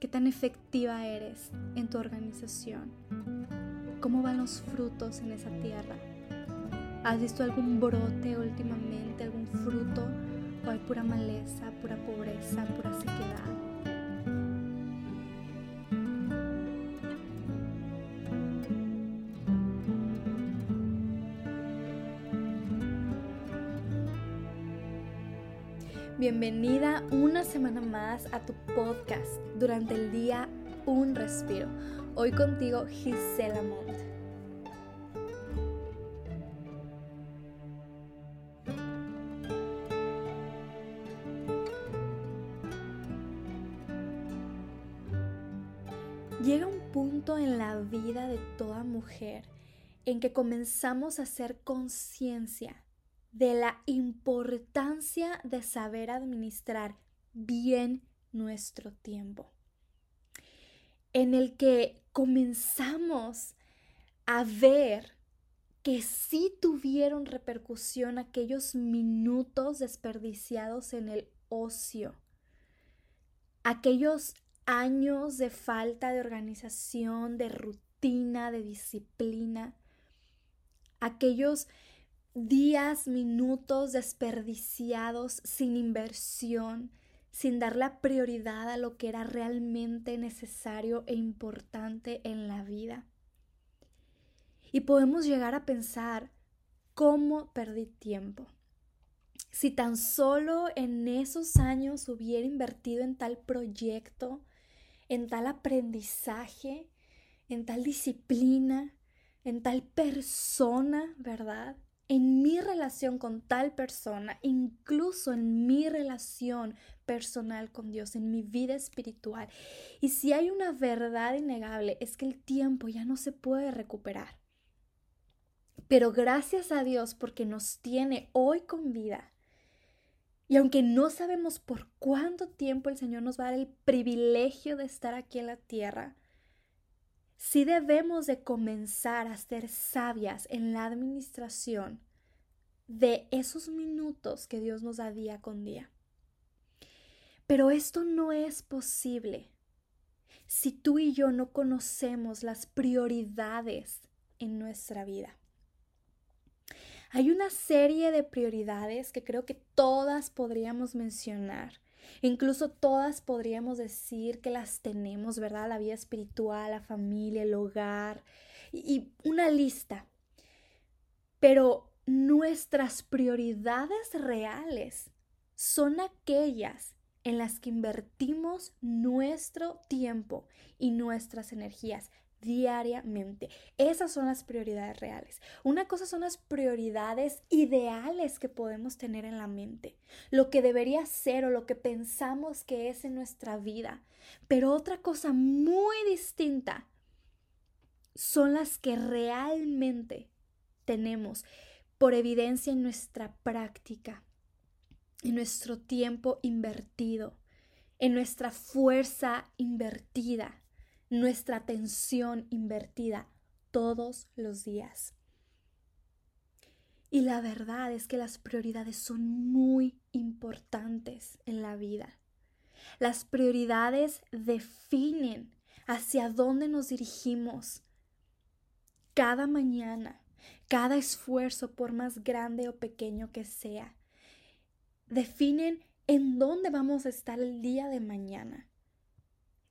¿Qué tan efectiva eres en tu organización? ¿Cómo van los frutos en esa tierra? ¿Has visto algún brote últimamente, algún fruto? ¿O hay pura maleza, pura pobreza, pura sequedad? Bienvenida una semana más a tu podcast durante el día Un Respiro. Hoy contigo Gisela Mont. Llega un punto en la vida de toda mujer en que comenzamos a hacer conciencia de la importancia de saber administrar bien nuestro tiempo, en el que comenzamos a ver que sí tuvieron repercusión aquellos minutos desperdiciados en el ocio, aquellos años de falta de organización, de rutina, de disciplina, aquellos días, minutos desperdiciados sin inversión, sin dar la prioridad a lo que era realmente necesario e importante en la vida. Y podemos llegar a pensar, ¿cómo perdí tiempo? Si tan solo en esos años hubiera invertido en tal proyecto, en tal aprendizaje, en tal disciplina, en tal persona, ¿verdad? En mi relación con tal persona, incluso en mi relación personal con Dios, en mi vida espiritual. Y si hay una verdad innegable, es que el tiempo ya no se puede recuperar. Pero gracias a Dios porque nos tiene hoy con vida. Y aunque no sabemos por cuánto tiempo el Señor nos va a dar el privilegio de estar aquí en la tierra, si debemos de comenzar a ser sabias en la administración de esos minutos que Dios nos da día con día. Pero esto no es posible si tú y yo no conocemos las prioridades en nuestra vida. Hay una serie de prioridades que creo que todas podríamos mencionar Incluso todas podríamos decir que las tenemos, ¿verdad? La vida espiritual, la familia, el hogar y una lista. Pero nuestras prioridades reales son aquellas en las que invertimos nuestro tiempo y nuestras energías diariamente. Esas son las prioridades reales. Una cosa son las prioridades ideales que podemos tener en la mente, lo que debería ser o lo que pensamos que es en nuestra vida. Pero otra cosa muy distinta son las que realmente tenemos por evidencia en nuestra práctica, en nuestro tiempo invertido, en nuestra fuerza invertida nuestra atención invertida todos los días. Y la verdad es que las prioridades son muy importantes en la vida. Las prioridades definen hacia dónde nos dirigimos cada mañana, cada esfuerzo, por más grande o pequeño que sea. Definen en dónde vamos a estar el día de mañana.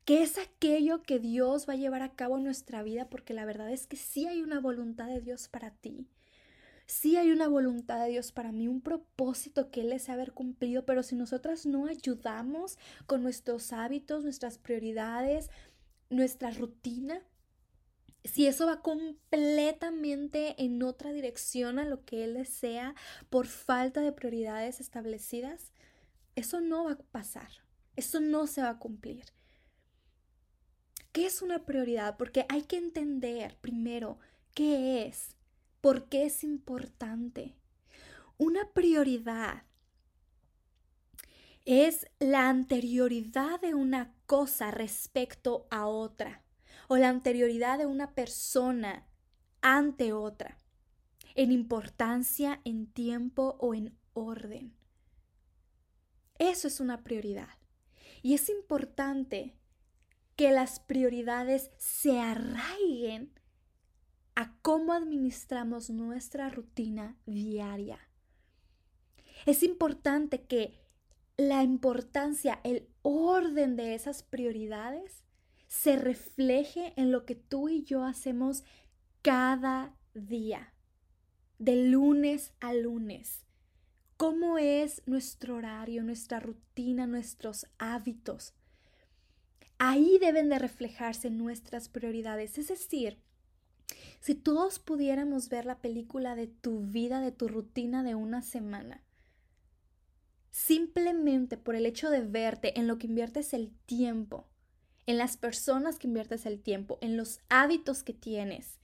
¿Qué es aquello que Dios va a llevar a cabo en nuestra vida? Porque la verdad es que sí hay una voluntad de Dios para ti. Sí hay una voluntad de Dios para mí, un propósito que Él desea haber cumplido, pero si nosotras no ayudamos con nuestros hábitos, nuestras prioridades, nuestra rutina, si eso va completamente en otra dirección a lo que Él desea por falta de prioridades establecidas, eso no va a pasar, eso no se va a cumplir. ¿Qué es una prioridad? Porque hay que entender primero qué es, por qué es importante. Una prioridad es la anterioridad de una cosa respecto a otra o la anterioridad de una persona ante otra, en importancia, en tiempo o en orden. Eso es una prioridad. Y es importante que las prioridades se arraiguen a cómo administramos nuestra rutina diaria. Es importante que la importancia, el orden de esas prioridades se refleje en lo que tú y yo hacemos cada día, de lunes a lunes. ¿Cómo es nuestro horario, nuestra rutina, nuestros hábitos? Ahí deben de reflejarse nuestras prioridades. Es decir, si todos pudiéramos ver la película de tu vida, de tu rutina de una semana, simplemente por el hecho de verte en lo que inviertes el tiempo, en las personas que inviertes el tiempo, en los hábitos que tienes,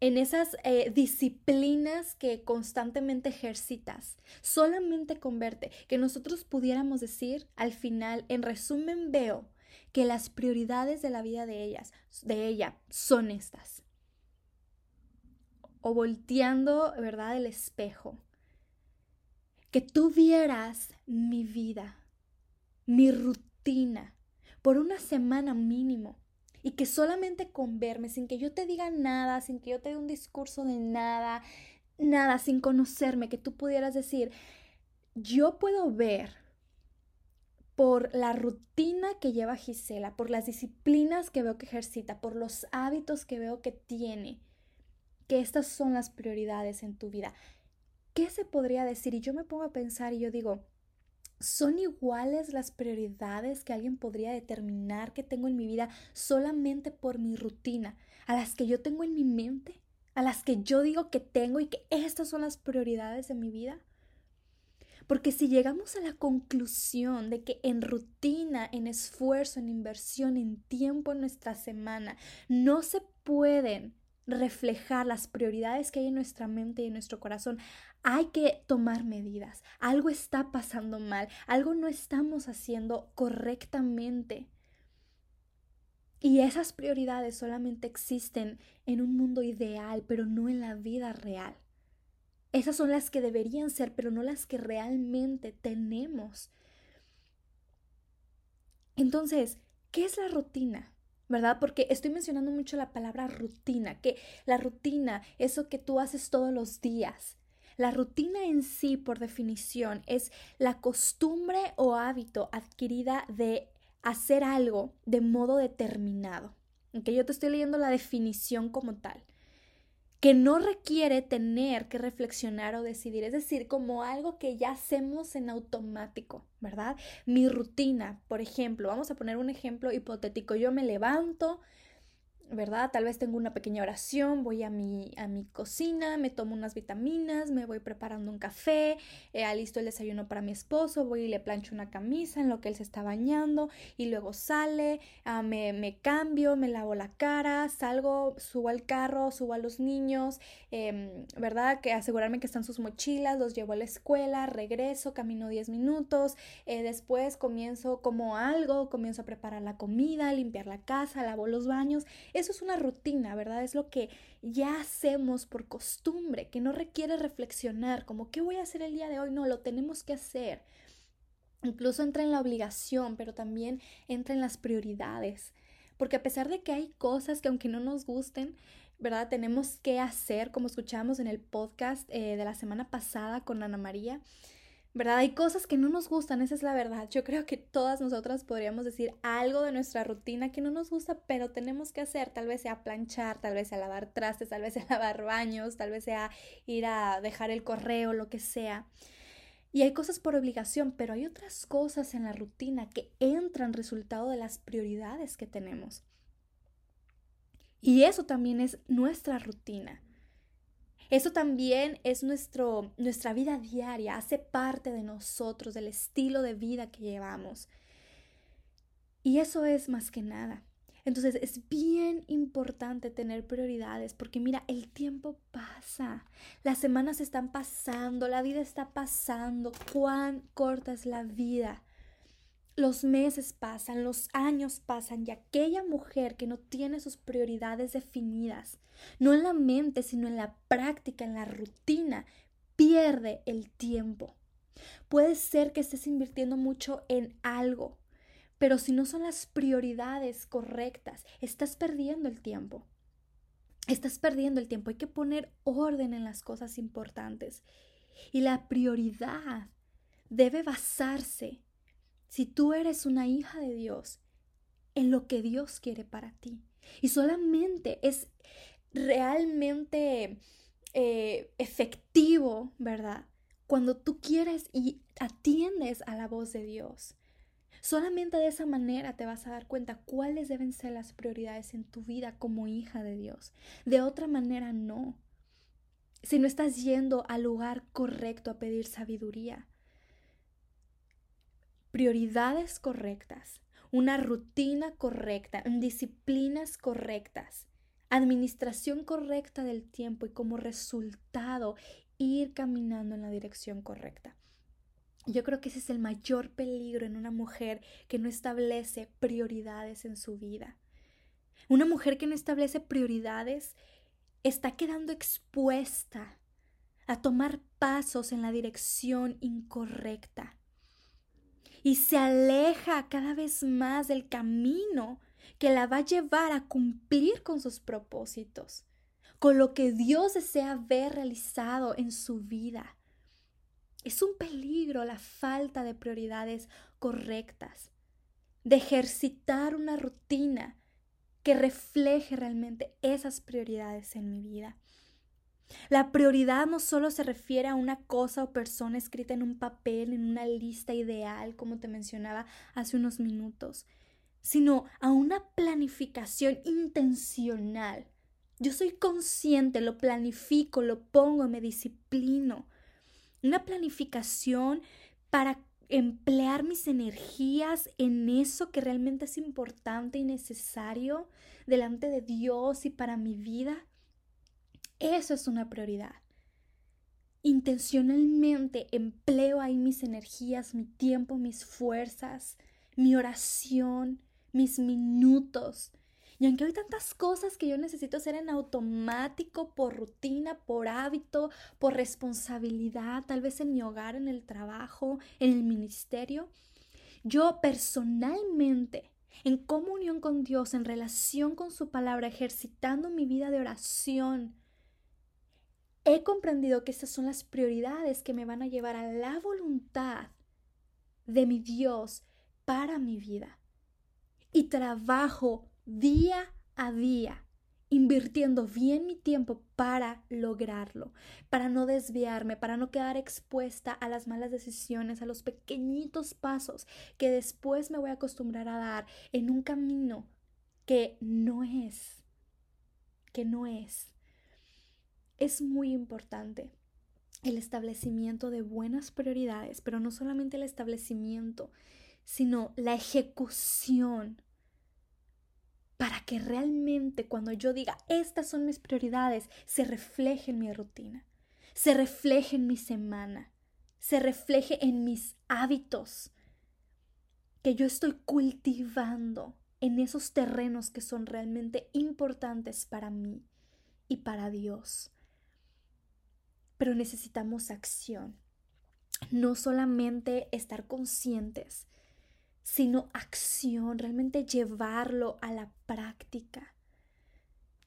en esas eh, disciplinas que constantemente ejercitas, solamente con verte, que nosotros pudiéramos decir al final, en resumen, veo que las prioridades de la vida de ellas, de ella, son estas. O volteando, ¿verdad?, el espejo. Que tú vieras mi vida, mi rutina, por una semana mínimo. Y que solamente con verme, sin que yo te diga nada, sin que yo te dé un discurso de nada, nada, sin conocerme, que tú pudieras decir, yo puedo ver por la rutina que lleva Gisela, por las disciplinas que veo que ejercita, por los hábitos que veo que tiene, que estas son las prioridades en tu vida. ¿Qué se podría decir? Y yo me pongo a pensar y yo digo, ¿son iguales las prioridades que alguien podría determinar que tengo en mi vida solamente por mi rutina, a las que yo tengo en mi mente, a las que yo digo que tengo y que estas son las prioridades de mi vida? Porque si llegamos a la conclusión de que en rutina, en esfuerzo, en inversión, en tiempo en nuestra semana, no se pueden reflejar las prioridades que hay en nuestra mente y en nuestro corazón, hay que tomar medidas. Algo está pasando mal, algo no estamos haciendo correctamente. Y esas prioridades solamente existen en un mundo ideal, pero no en la vida real. Esas son las que deberían ser, pero no las que realmente tenemos. Entonces, ¿qué es la rutina? ¿Verdad? Porque estoy mencionando mucho la palabra rutina, que la rutina, eso que tú haces todos los días. La rutina en sí, por definición, es la costumbre o hábito adquirida de hacer algo de modo determinado. Aunque yo te estoy leyendo la definición como tal que no requiere tener que reflexionar o decidir, es decir, como algo que ya hacemos en automático, ¿verdad? Mi rutina, por ejemplo, vamos a poner un ejemplo hipotético, yo me levanto, ¿verdad? Tal vez tengo una pequeña oración, voy a mi, a mi cocina, me tomo unas vitaminas, me voy preparando un café, eh, alisto el desayuno para mi esposo, voy y le plancho una camisa en lo que él se está bañando y luego sale, ah, me, me, cambio, me lavo la cara, salgo, subo al carro, subo a los niños, em, ¿verdad? Que asegurarme que están sus mochilas, los llevo a la escuela, regreso, camino 10 minutos, eh, después comienzo como algo, comienzo a preparar la comida, limpiar la casa, lavo los baños, eso es una rutina, ¿verdad? Es lo que ya hacemos por costumbre, que no requiere reflexionar, como, ¿qué voy a hacer el día de hoy? No, lo tenemos que hacer. Incluso entra en la obligación, pero también entra en las prioridades. Porque a pesar de que hay cosas que aunque no nos gusten, ¿verdad? Tenemos que hacer, como escuchamos en el podcast eh, de la semana pasada con Ana María, ¿verdad? Hay cosas que no nos gustan, esa es la verdad. Yo creo que todas nosotras podríamos decir algo de nuestra rutina que no nos gusta, pero tenemos que hacer, tal vez sea planchar, tal vez sea lavar trastes, tal vez sea lavar baños, tal vez sea ir a dejar el correo, lo que sea. Y hay cosas por obligación, pero hay otras cosas en la rutina que entran resultado de las prioridades que tenemos. Y eso también es nuestra rutina. Eso también es nuestro, nuestra vida diaria, hace parte de nosotros, del estilo de vida que llevamos. Y eso es más que nada. Entonces es bien importante tener prioridades porque mira, el tiempo pasa, las semanas están pasando, la vida está pasando, cuán corta es la vida. Los meses pasan, los años pasan y aquella mujer que no tiene sus prioridades definidas, no en la mente, sino en la práctica, en la rutina, pierde el tiempo. Puede ser que estés invirtiendo mucho en algo, Pero si no son las prioridades correctas, estás perdiendo el tiempo. Estás perdiendo el tiempo. Hay que poner orden en las cosas importantes. Y la prioridad debe basarse, si tú eres una hija de Dios, en lo que Dios quiere para ti. Y solamente es realmente eh, efectivo, ¿verdad? Cuando tú quieres y atiendes a la voz de Dios. Solamente de esa manera te vas a dar cuenta cuáles deben ser las prioridades en tu vida como hija de Dios. De otra manera no. Si no estás yendo al lugar correcto a pedir sabiduría. Prioridades correctas, una rutina correcta, disciplinas correctas, administración correcta del tiempo y como resultado ir caminando en la dirección correcta. Yo creo que ese es el mayor peligro en una mujer que no establece prioridades en su vida. Una mujer que no establece prioridades está quedando expuesta a tomar pasos en la dirección incorrecta y se aleja cada vez más del camino que la va a llevar a cumplir con sus propósitos, con lo que Dios desea ver realizado en su vida. Es un peligro la falta de prioridades correctas, de ejercitar una rutina que refleje realmente esas prioridades en mi vida. La prioridad no solo se refiere a una cosa o persona escrita en un papel, en una lista ideal, como te mencionaba hace unos minutos, sino a una planificación intencional. Yo soy consciente, lo planifico, lo pongo, me disciplino una planificación para emplear mis energías en eso que realmente es importante y necesario delante de Dios y para mi vida. Eso es una prioridad. Intencionalmente empleo ahí mis energías, mi tiempo, mis fuerzas, mi oración, mis minutos, y aunque hay tantas cosas que yo necesito hacer en automático, por rutina, por hábito, por responsabilidad, tal vez en mi hogar, en el trabajo, en el ministerio, yo personalmente, en comunión con Dios, en relación con su palabra, ejercitando mi vida de oración, he comprendido que esas son las prioridades que me van a llevar a la voluntad de mi Dios para mi vida. Y trabajo día a día, invirtiendo bien mi tiempo para lograrlo, para no desviarme, para no quedar expuesta a las malas decisiones, a los pequeñitos pasos que después me voy a acostumbrar a dar en un camino que no es, que no es. Es muy importante el establecimiento de buenas prioridades, pero no solamente el establecimiento, sino la ejecución para que realmente cuando yo diga estas son mis prioridades, se refleje en mi rutina, se refleje en mi semana, se refleje en mis hábitos que yo estoy cultivando en esos terrenos que son realmente importantes para mí y para Dios. Pero necesitamos acción, no solamente estar conscientes, sino acción, realmente llevarlo a la práctica.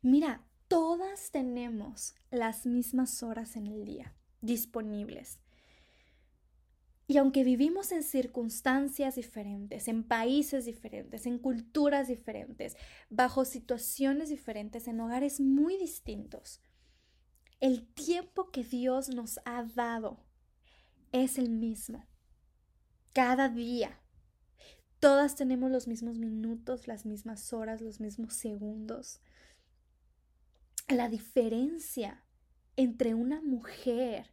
Mira, todas tenemos las mismas horas en el día disponibles. Y aunque vivimos en circunstancias diferentes, en países diferentes, en culturas diferentes, bajo situaciones diferentes, en hogares muy distintos, el tiempo que Dios nos ha dado es el mismo. Cada día Todas tenemos los mismos minutos, las mismas horas, los mismos segundos. La diferencia entre una mujer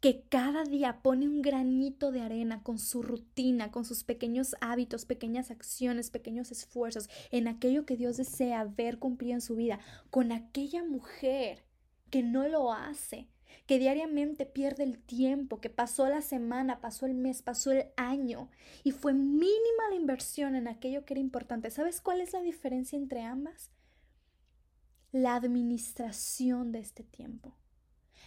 que cada día pone un granito de arena con su rutina, con sus pequeños hábitos, pequeñas acciones, pequeños esfuerzos, en aquello que Dios desea ver cumplido en su vida, con aquella mujer que no lo hace, que diariamente pierde el tiempo, que pasó la semana, pasó el mes, pasó el año y fue mínima la inversión en aquello que era importante. ¿Sabes cuál es la diferencia entre ambas? La administración de este tiempo,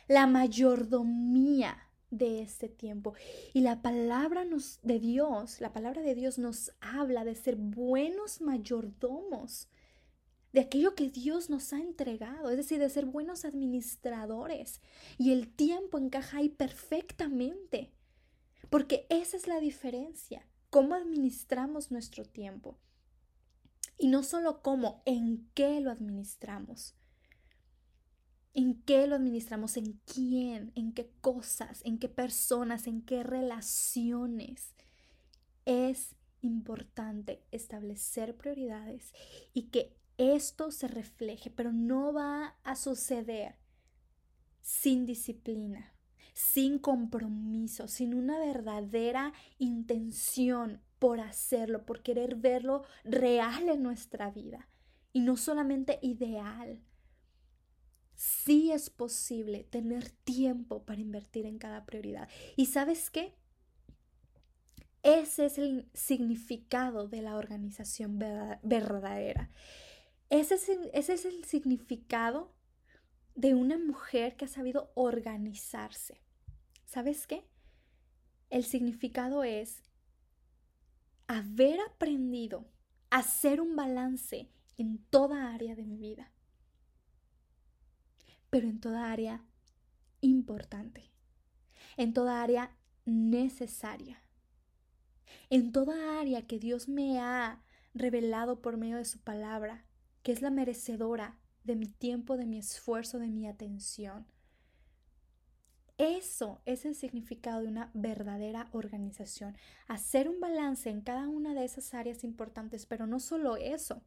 la mayordomía de este tiempo. Y la palabra de Dios, la palabra de Dios nos habla de ser buenos mayordomos de aquello que Dios nos ha entregado, es decir, de ser buenos administradores. Y el tiempo encaja ahí perfectamente, porque esa es la diferencia, cómo administramos nuestro tiempo. Y no solo cómo, en qué lo administramos. ¿En qué lo administramos? ¿En quién? ¿En qué cosas? ¿En qué personas? ¿En qué relaciones? Es importante establecer prioridades y que esto se refleje, pero no va a suceder sin disciplina, sin compromiso, sin una verdadera intención por hacerlo, por querer verlo real en nuestra vida y no solamente ideal. Sí es posible tener tiempo para invertir en cada prioridad. ¿Y sabes qué? Ese es el significado de la organización verdadera. Ese es, el significado de una mujer que ha sabido organizarse. ¿Sabes qué? El significado es haber aprendido a hacer un balance en toda área de mi vida, pero en toda área importante, en toda área necesaria, en toda área que Dios me ha revelado por medio de su palabra que es la merecedora de mi tiempo, de mi esfuerzo, de mi atención. Eso es el significado de una verdadera organización. Hacer un balance en cada una de esas áreas importantes, pero no solo eso.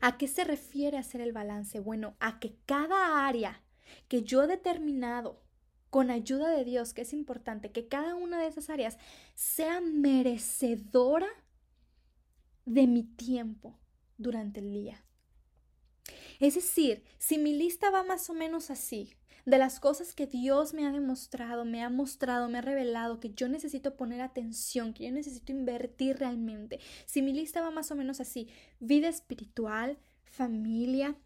¿A qué se refiere hacer el balance? Bueno, a que cada área que yo he determinado con ayuda de Dios, que es importante, que cada una de esas áreas sea merecedora de mi tiempo, durante el día. Es decir, si mi lista va más o menos así, de las cosas que Dios me ha demostrado, me ha mostrado, me ha revelado, que yo necesito poner atención, que yo necesito invertir realmente, si mi lista va más o menos así, vida espiritual, familia,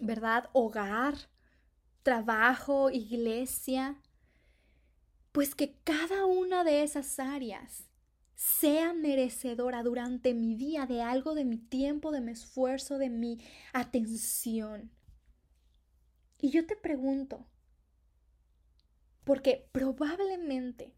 ¿verdad? Hogar, trabajo, iglesia, pues que cada una de esas áreas sea merecedora durante mi día de algo de mi tiempo, de mi esfuerzo, de mi atención. Y yo te pregunto, porque probablemente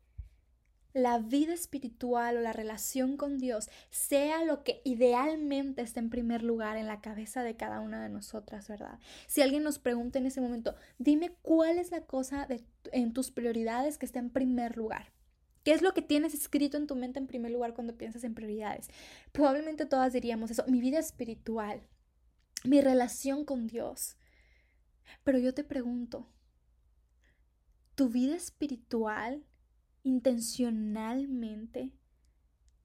la vida espiritual o la relación con Dios sea lo que idealmente está en primer lugar en la cabeza de cada una de nosotras, ¿verdad? Si alguien nos pregunta en ese momento, dime cuál es la cosa en tus prioridades que está en primer lugar. ¿Qué es lo que tienes escrito en tu mente en primer lugar cuando piensas en prioridades? Probablemente todas diríamos eso, mi vida espiritual, mi relación con Dios. Pero yo te pregunto, ¿tu vida espiritual intencionalmente,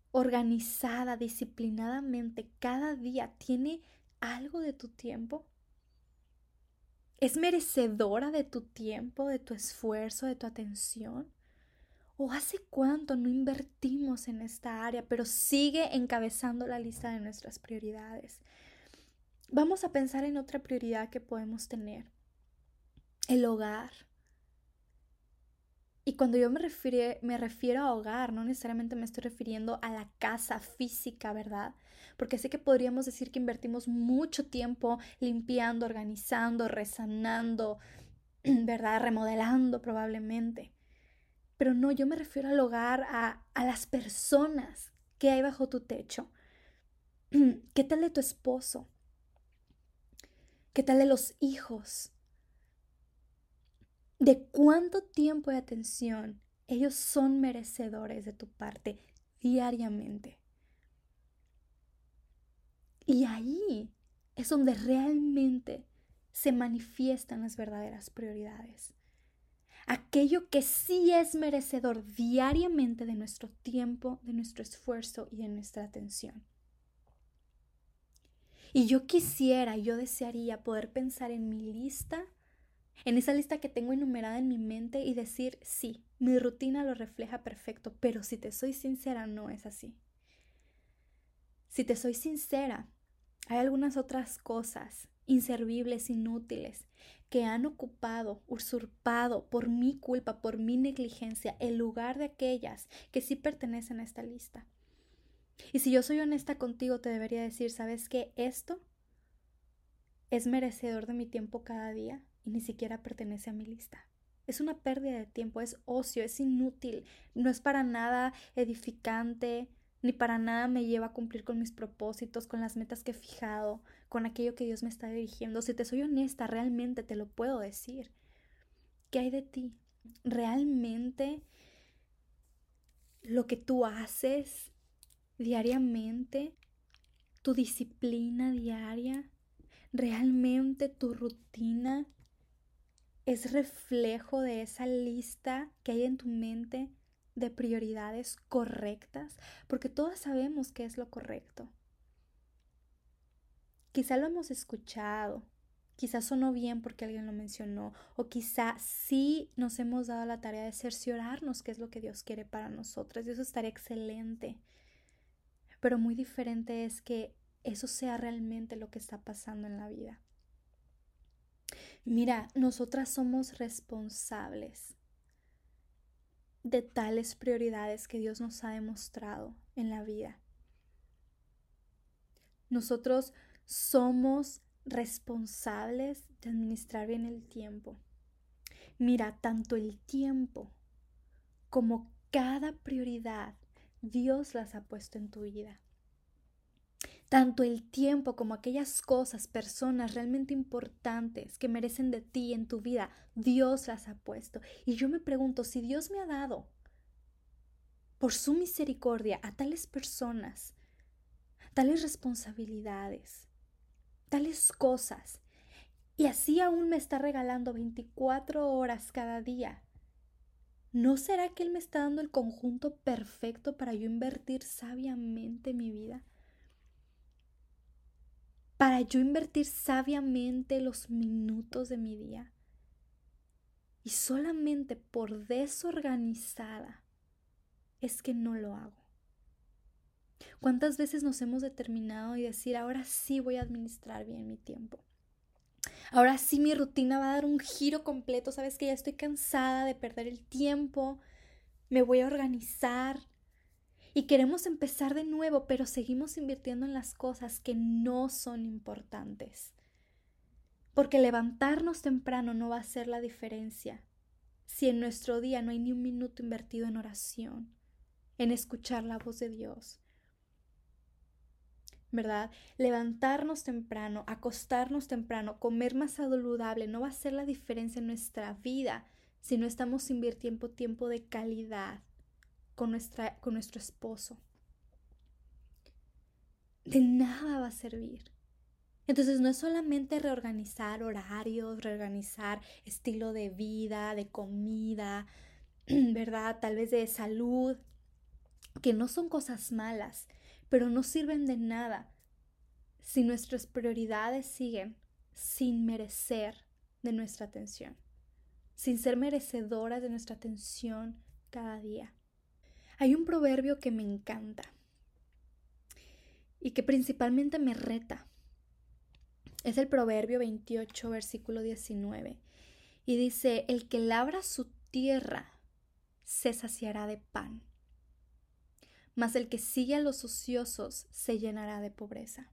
organizada, disciplinadamente, cada día tiene algo de tu tiempo? ¿Es merecedora de tu tiempo, de tu esfuerzo, de tu atención? ¿O hace cuánto no invertimos en esta área, pero sigue encabezando la lista de nuestras prioridades? Vamos a pensar en otra prioridad que podemos tener. El hogar. Y cuando yo me, refiero, me refiero a hogar, no necesariamente me estoy refiriendo a la casa física, ¿verdad? Porque sé que podríamos decir que invertimos mucho tiempo limpiando, organizando, resanando, ¿verdad? Remodelando probablemente. Pero no, yo me refiero al hogar, a, a las personas que hay bajo tu techo. ¿Qué tal de tu esposo? ¿Qué tal de los hijos? ¿De cuánto tiempo y atención ellos son merecedores de tu parte diariamente? Y ahí es donde realmente se manifiestan las verdaderas prioridades aquello que sí es merecedor diariamente de nuestro tiempo, de nuestro esfuerzo y de nuestra atención. Y yo quisiera, yo desearía poder pensar en mi lista, en esa lista que tengo enumerada en mi mente y decir, sí, mi rutina lo refleja perfecto, pero si te soy sincera, no es así. Si te soy sincera, hay algunas otras cosas inservibles, inútiles, que han ocupado, usurpado por mi culpa, por mi negligencia, el lugar de aquellas que sí pertenecen a esta lista. Y si yo soy honesta contigo, te debería decir, ¿sabes qué? Esto es merecedor de mi tiempo cada día y ni siquiera pertenece a mi lista. Es una pérdida de tiempo, es ocio, es inútil, no es para nada edificante, ni para nada me lleva a cumplir con mis propósitos, con las metas que he fijado, con aquello que Dios me está dirigiendo. Si te soy honesta, realmente te lo puedo decir. ¿Qué hay de ti? ¿Realmente lo que tú haces diariamente, tu disciplina diaria, realmente tu rutina es reflejo de esa lista que hay en tu mente de prioridades correctas, porque todas sabemos qué es lo correcto. Quizá lo hemos escuchado, quizá sonó bien porque alguien lo mencionó, o quizá sí nos hemos dado la tarea de cerciorarnos qué es lo que Dios quiere para nosotras, y eso estaría excelente. Pero muy diferente es que eso sea realmente lo que está pasando en la vida. Mira, nosotras somos responsables de tales prioridades que Dios nos ha demostrado en la vida. Nosotros somos responsables de administrar bien el tiempo. Mira, tanto el tiempo como cada prioridad Dios las ha puesto en tu vida. Tanto el tiempo como aquellas cosas, personas realmente importantes que merecen de ti en tu vida, Dios las ha puesto. Y yo me pregunto, si Dios me ha dado por su misericordia a tales personas, tales responsabilidades, tales cosas, y así aún me está regalando 24 horas cada día, ¿no será que Él me está dando el conjunto perfecto para yo invertir sabiamente mi vida? para yo invertir sabiamente los minutos de mi día. Y solamente por desorganizada es que no lo hago. ¿Cuántas veces nos hemos determinado y decir, ahora sí voy a administrar bien mi tiempo? Ahora sí mi rutina va a dar un giro completo, sabes que ya estoy cansada de perder el tiempo, me voy a organizar, y queremos empezar de nuevo, pero seguimos invirtiendo en las cosas que no son importantes. Porque levantarnos temprano no va a hacer la diferencia si en nuestro día no hay ni un minuto invertido en oración, en escuchar la voz de Dios. ¿Verdad? Levantarnos temprano, acostarnos temprano, comer más saludable no va a hacer la diferencia en nuestra vida si no estamos invirtiendo tiempo de calidad con, nuestra, con nuestro esposo. De nada va a servir. Entonces no es solamente reorganizar horarios, reorganizar estilo de vida, de comida, ¿verdad? Tal vez de salud, que no son cosas malas, pero no sirven de nada si nuestras prioridades siguen sin merecer de nuestra atención, sin ser merecedoras de nuestra atención cada día. Hay un proverbio que me encanta y que principalmente me reta. Es el proverbio 28, versículo 19. Y dice, el que labra su tierra se saciará de pan, mas el que sigue a los ociosos se llenará de pobreza.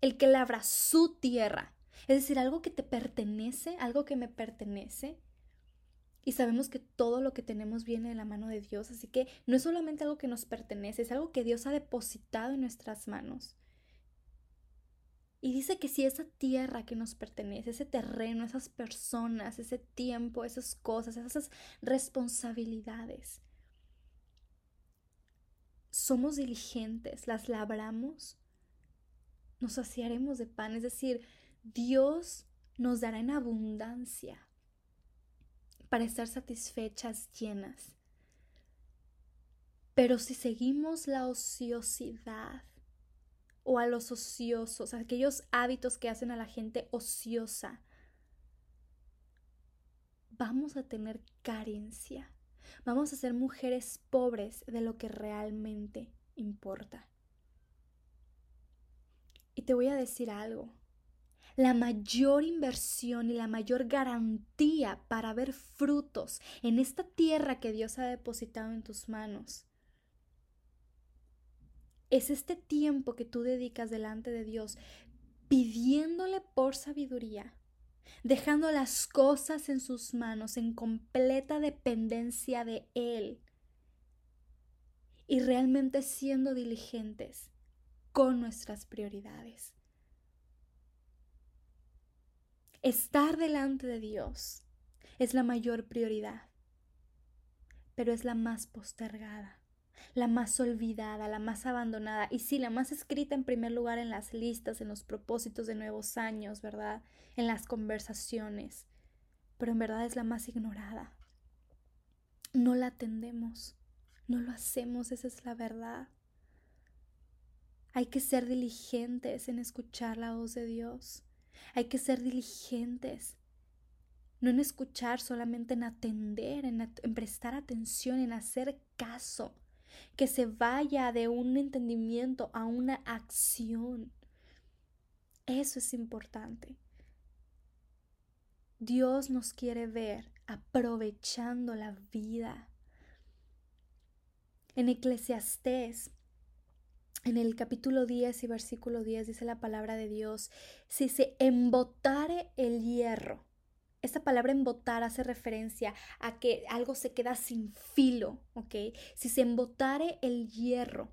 El que labra su tierra, es decir, algo que te pertenece, algo que me pertenece, y sabemos que todo lo que tenemos viene de la mano de Dios, así que no es solamente algo que nos pertenece, es algo que Dios ha depositado en nuestras manos. Y dice que si esa tierra que nos pertenece, ese terreno, esas personas, ese tiempo, esas cosas, esas responsabilidades, somos diligentes, las labramos, nos saciaremos de pan, es decir, Dios nos dará en abundancia para estar satisfechas, llenas. Pero si seguimos la ociosidad o a los ociosos, aquellos hábitos que hacen a la gente ociosa, vamos a tener carencia. Vamos a ser mujeres pobres de lo que realmente importa. Y te voy a decir algo. la mayor inversión y la mayor garantía para ver frutos en esta tierra que Dios ha depositado en tus manos. Es este tiempo que tú dedicas delante de Dios pidiéndole por sabiduría, dejando las cosas en sus manos en completa dependencia de Él y realmente siendo diligentes con nuestras prioridades. Estar delante de Dios es la mayor prioridad, pero es la más postergada, la más olvidada, la más abandonada y sí, la más escrita en primer lugar en las listas, en los propósitos de nuevos años, ¿verdad? En las conversaciones, pero en verdad es la más ignorada. No la atendemos, no lo hacemos, esa es la verdad. Hay que ser diligentes en escuchar la voz de Dios. Hay que ser diligentes, no en escuchar, solamente en atender, en, prestar atención, en hacer caso, que se vaya de un entendimiento a una acción. Eso es importante. Dios nos quiere ver aprovechando la vida. En Eclesiastés en el capítulo 10 y versículo 10 dice la palabra de Dios, si se embotare el hierro, esta palabra embotar hace referencia a que algo se queda sin filo, ¿ok? Si se embotare el hierro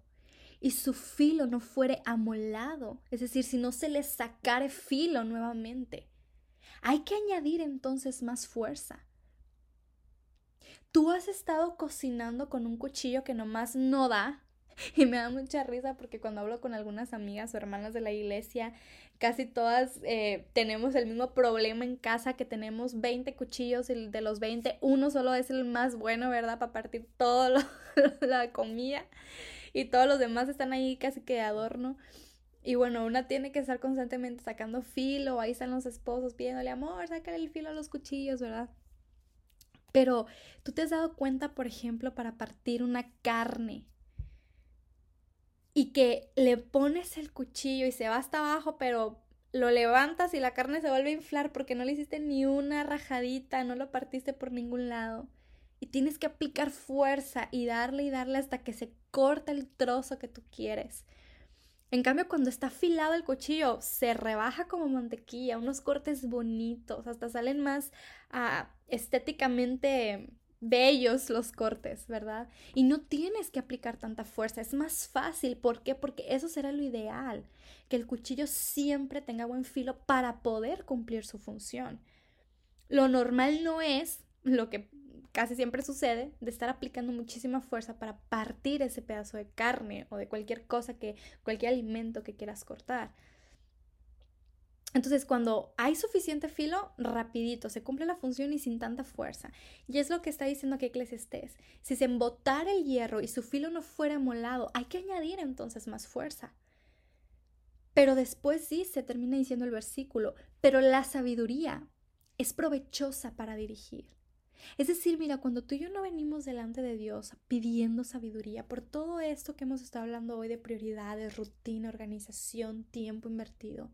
y su filo no fuere amolado, es decir, si no se le sacare filo nuevamente, hay que añadir entonces más fuerza. Tú has estado cocinando con un cuchillo que nomás no da, Y me da mucha risa porque cuando hablo con algunas amigas o hermanas de la iglesia, casi todas eh, tenemos el mismo problema en casa, que tenemos 20 cuchillos y de los 20 uno solo es el más bueno, ¿verdad? Para partir toda la comida y todos los demás están ahí casi que de adorno. Y bueno, una tiene que estar constantemente sacando filo, ahí están los esposos pidiéndole amor, sácale el filo a los cuchillos, ¿verdad? Pero tú te has dado cuenta, por ejemplo, para partir una carne, y que le pones el cuchillo y se va hasta abajo, pero lo levantas y la carne se vuelve a inflar porque no le hiciste ni una rajadita, no lo partiste por ningún lado. Y tienes que aplicar fuerza y darle y darle hasta que se corta el trozo que tú quieres. En cambio, cuando está afilado el cuchillo, se rebaja como mantequilla, unos cortes bonitos, hasta salen más uh, estéticamente bellos los cortes, ¿verdad? Y no tienes que aplicar tanta fuerza, es más fácil. ¿Por qué? Porque eso será lo ideal, que el cuchillo siempre tenga buen filo para poder cumplir su función. Lo normal no es lo que casi siempre sucede de estar aplicando muchísima fuerza para partir ese pedazo de carne o de cualquier cosa que, cualquier alimento que quieras cortar. Entonces, cuando hay suficiente filo, rapidito, se cumple la función y sin tanta fuerza. Y es lo que está diciendo aquí Eclesiastés. Si se embotara el hierro y su filo no fuera molado, hay que añadir entonces más fuerza. Pero después sí se termina diciendo el versículo, pero la sabiduría es provechosa para dirigir. Es decir, mira, cuando tú y yo no venimos delante de Dios pidiendo sabiduría por todo esto que hemos estado hablando hoy de prioridades, rutina, organización, tiempo invertido,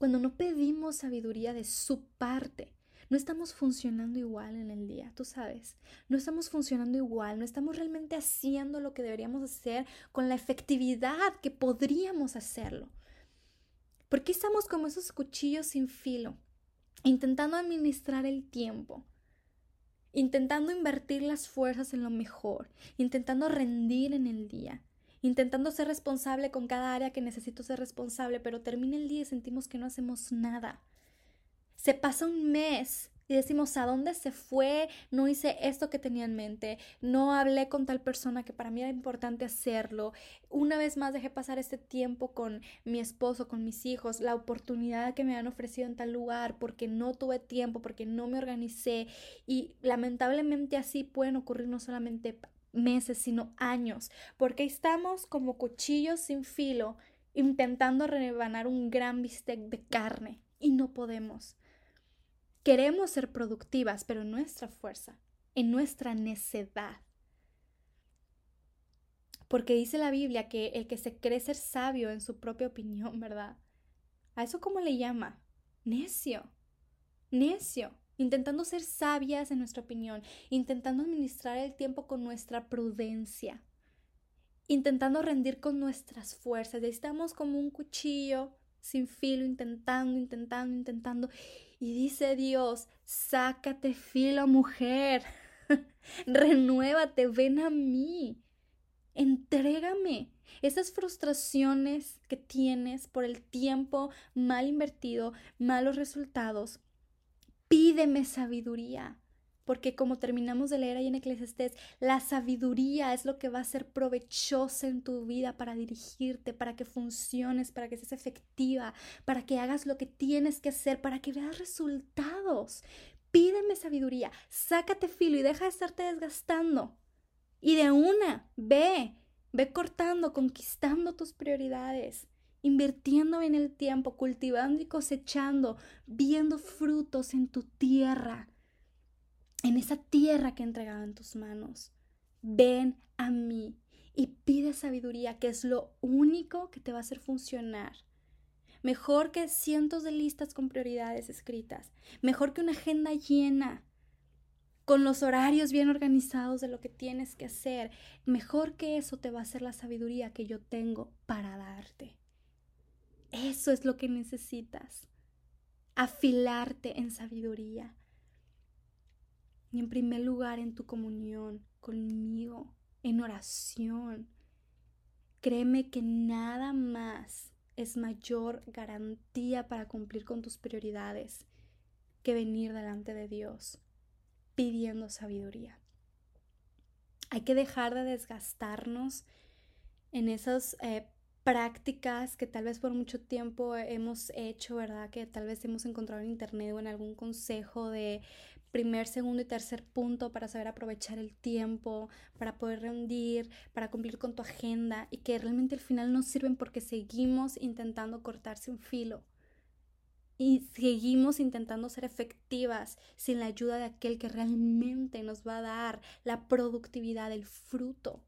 cuando no pedimos sabiduría de su parte, no estamos funcionando igual en el día, tú sabes, no estamos funcionando igual, no estamos realmente haciendo lo que deberíamos hacer con la efectividad que podríamos hacerlo. ¿Por qué estamos como esos cuchillos sin filo, intentando administrar el tiempo, intentando invertir las fuerzas en lo mejor, intentando rendir en el día? Intentando ser responsable con cada área que necesito ser responsable, pero termina el día y sentimos que no hacemos nada. Se pasa un mes y decimos, ¿a dónde se fue? No hice esto que tenía en mente, no hablé con tal persona que para mí era importante hacerlo. Una vez más dejé pasar este tiempo con mi esposo, con mis hijos, la oportunidad que me han ofrecido en tal lugar porque no tuve tiempo, porque no me organicé y lamentablemente así pueden ocurrir no solamente meses, sino años, porque estamos como cuchillos sin filo intentando rebanar un gran bistec de carne y no podemos. Queremos ser productivas, pero en nuestra fuerza, en nuestra necedad. Porque dice la Biblia que el que se cree ser sabio en su propia opinión, ¿verdad? ¿A eso cómo le llama? Necio. Necio. Intentando ser sabias en nuestra opinión, intentando administrar el tiempo con nuestra prudencia, intentando rendir con nuestras fuerzas. Estamos como un cuchillo sin filo, intentando, intentando, intentando. Y dice Dios, sácate filo, mujer. Renuévate, ven a mí. Entrégame esas frustraciones que tienes por el tiempo mal invertido, malos resultados. Pídeme sabiduría porque como terminamos de leer ahí en Eclesiastés, la sabiduría es lo que va a ser provechosa en tu vida para dirigirte, para que funciones, para que seas efectiva, para que hagas lo que tienes que hacer, para que veas resultados. Pídeme sabiduría, sácate filo y deja de estarte desgastando. Y de una, ve, ve cortando, conquistando tus prioridades invirtiendo en el tiempo, cultivando y cosechando, viendo frutos en tu tierra, en esa tierra que he entregado en tus manos. Ven a mí y pide sabiduría, que es lo único que te va a hacer funcionar. Mejor que cientos de listas con prioridades escritas. Mejor que una agenda llena, con los horarios bien organizados de lo que tienes que hacer. Mejor que eso te va a ser la sabiduría que yo tengo para darte. Eso es lo que necesitas. Afilarte en sabiduría y en primer lugar en tu comunión conmigo, en oración. Créeme que nada más es mayor garantía para cumplir con tus prioridades que venir delante de Dios pidiendo sabiduría. Hay que dejar de desgastarnos en esas eh, prácticas que tal vez por mucho tiempo hemos hecho, ¿verdad? Que tal vez hemos encontrado en internet o en algún consejo de primer, segundo y tercer punto para saber aprovechar el tiempo, para poder rendir, para cumplir con tu agenda y que realmente al final no sirven porque seguimos intentando cortarse un filo y seguimos intentando ser efectivas sin la ayuda de aquel que realmente nos va a dar la productividad, el fruto.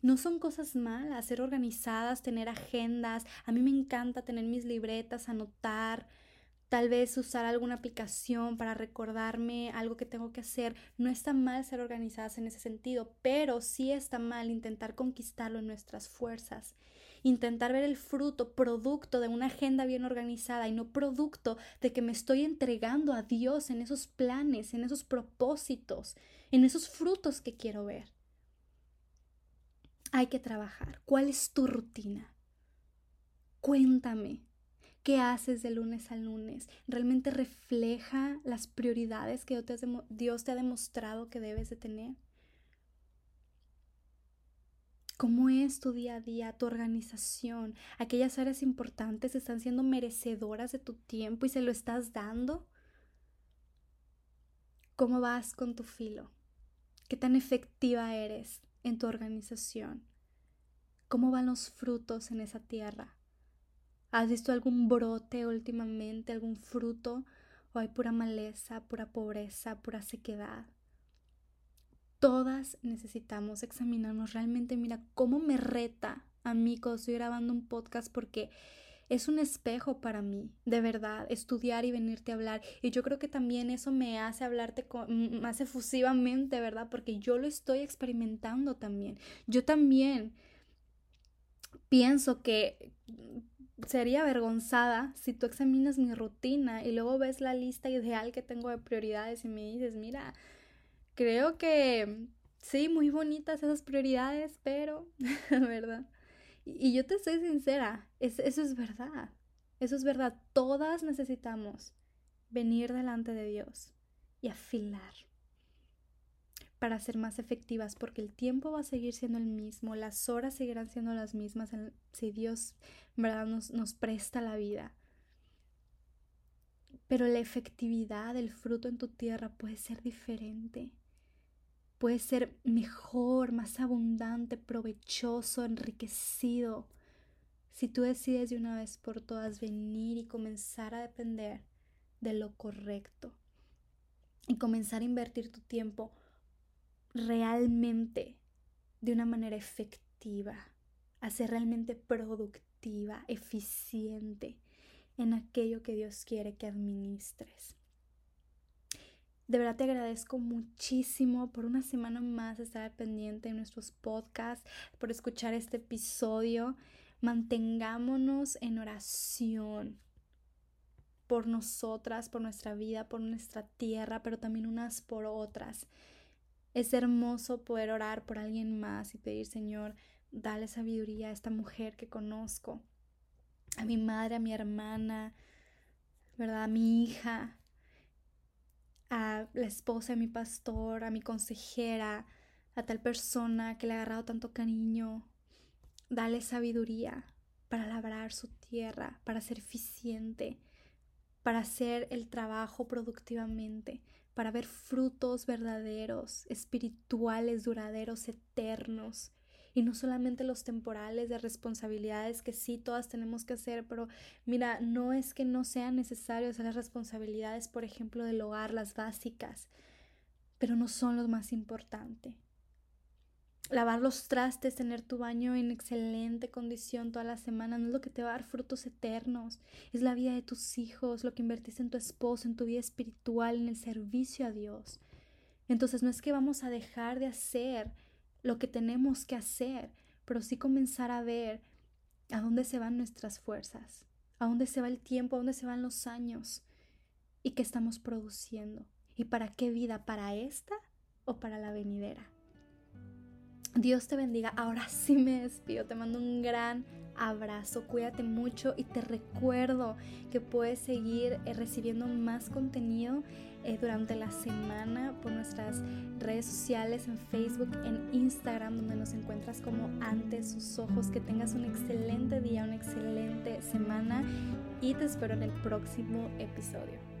No son cosas malas, ser organizadas, tener agendas. A mí me encanta tener mis libretas, anotar, tal vez usar alguna aplicación para recordarme algo que tengo que hacer. No está mal ser organizadas en ese sentido, pero sí está mal intentar conquistarlo en nuestras fuerzas. Intentar ver el fruto, producto de una agenda bien organizada y no producto de que me estoy entregando a Dios en esos planes, en esos propósitos, en esos frutos que quiero ver. Hay que trabajar. ¿Cuál es tu rutina? Cuéntame, ¿Qué haces de lunes a lunes? ¿Realmente refleja las prioridades que Dios te ha demostrado que debes de tener? ¿Cómo es tu día a día, tu organización? ¿Aquellas áreas importantes están siendo merecedoras de tu tiempo y se lo estás dando? ¿Cómo vas con tu filo? ¿Qué tan efectiva eres en tu organización? ¿Cómo van los frutos en esa tierra? ¿Has visto algún brote últimamente, algún fruto? ¿O hay pura maleza, pura pobreza, pura sequedad? Todas necesitamos examinarnos realmente. Mira, cómo me reta a mí cuando estoy grabando un podcast porque es un espejo para mí, de verdad, estudiar y venirte a hablar. Y yo creo que también eso me hace hablarte más efusivamente, ¿verdad? Porque yo lo estoy experimentando también. Yo también pienso que sería avergonzada si tú examinas mi rutina y luego ves la lista ideal que tengo de prioridades y me dices, mira, creo que sí, muy bonitas esas prioridades, pero, ¿verdad? Y, yo te soy sincera, eso es verdad, eso es verdad, todas necesitamos venir delante de Dios y afilar para ser más efectivas, porque el tiempo va a seguir siendo el mismo, las horas seguirán siendo las mismas si Dios ¿verdad? Nos, nos presta la vida. Pero la efectividad del fruto en tu tierra puede ser diferente. Puede ser mejor, más abundante, provechoso, enriquecido. Si tú decides de una vez por todas venir y comenzar a depender de lo correcto y comenzar a invertir tu tiempo realmente de una manera efectiva, a ser realmente productiva, eficiente, en aquello que Dios quiere que administres. De verdad te agradezco muchísimo por una semana más estar pendiente de nuestros podcasts, por escuchar este episodio. Mantengámonos en oración por nosotras, por nuestra vida, por nuestra tierra, pero también unas por otras. Es hermoso poder orar por alguien más y pedir, Señor, dale sabiduría a esta mujer que conozco, a mi madre, a mi hermana, ¿verdad? A mi hija, a la esposa de mi pastor, a mi consejera, a tal persona que le ha agarrado tanto cariño. Dale sabiduría para labrar su tierra, para ser eficiente, para hacer el trabajo productivamente, para ver frutos verdaderos, espirituales, duraderos, eternos. Y no solamente los temporales de responsabilidades que sí todas tenemos que hacer, pero mira, no es que no sean necesarias las responsabilidades, por ejemplo, del hogar, las básicas, pero no son lo más importante. Lavar los trastes, tener tu baño en excelente condición toda la semana, no es lo que te va a dar frutos eternos. Es la vida de tus hijos, lo que invertiste en tu esposo, en tu vida espiritual, en el servicio a Dios. Entonces no es que vamos a dejar de hacer lo que tenemos que hacer, pero sí comenzar a ver a dónde se van nuestras fuerzas, a dónde se va el tiempo, a dónde se van los años y qué estamos produciendo. ¿Y para qué vida? ¿Para esta o para la venidera? Dios te bendiga. Ahora sí me despido. Te mando un gran abrazo. Cuídate mucho y te recuerdo que puedes seguir eh, recibiendo más contenido eh, durante la semana por nuestras redes sociales en Facebook, en Instagram, donde nos encuentras como antes sus ojos. Que tengas un excelente día, una excelente semana y te espero en el próximo episodio.